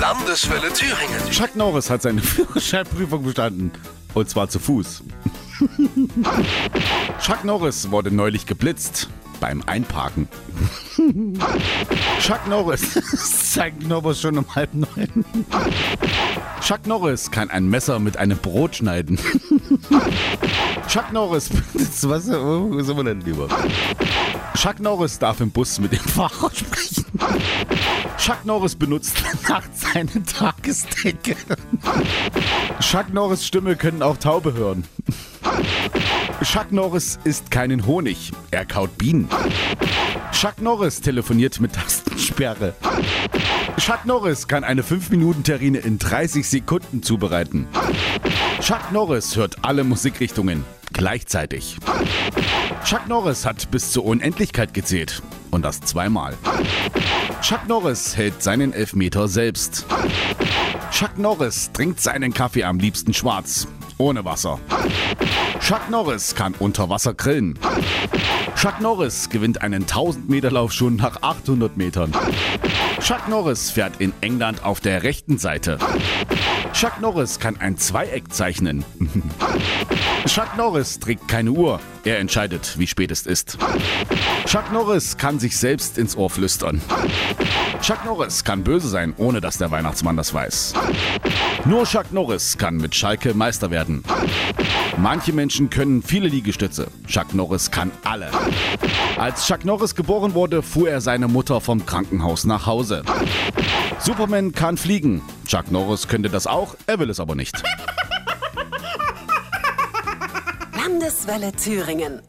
Landeswelle Thüringen. Chuck Norris hat seine Führerscheinprüfung bestanden. Und zwar zu Fuß. Chuck Norris wurde neulich geblitzt beim Einparken. Chuck Norris zeigt Norris schon um halb neun. Chuck Norris kann ein Messer mit einem Brot schneiden. Chuck Norris, was wo sind wir denn lieber? Chuck Norris darf im Bus mit dem Fahrer sprechen. Chuck Norris benutzt nachts seine Tagesdecke. Chuck Norris Stimme können auch Taube hören. Chuck Norris isst keinen Honig, er kaut Bienen. Chuck Norris telefoniert mit Tastensperre. Chuck Norris kann eine 5-Minuten-Terrine in 30 Sekunden zubereiten. Chuck Norris hört alle Musikrichtungen gleichzeitig. Chuck Norris hat bis zur Unendlichkeit gezählt. Und das zweimal. Chuck Norris hält seinen Elfmeter selbst. Chuck Norris trinkt seinen Kaffee am liebsten schwarz, ohne Wasser. Chuck Norris kann unter Wasser grillen. Chuck Norris gewinnt einen 1000 Meter Lauf schon nach 800 Metern. Chuck Norris fährt in England auf der rechten Seite. Chuck Norris kann ein Zweieck zeichnen. Chuck Norris trägt keine Uhr. Er entscheidet, wie spät es ist. Chuck Norris kann sich selbst ins Ohr flüstern. Chuck Norris kann böse sein, ohne dass der Weihnachtsmann das weiß. Nur Chuck Norris kann mit Schalke Meister werden. Manche Menschen können viele Liegestütze. Chuck Norris kann alle. Als Chuck Norris geboren wurde, fuhr er seine Mutter vom Krankenhaus nach Hause. Superman kann fliegen. Chuck Norris könnte das auch, er will es aber nicht. Landeswelle Thüringen.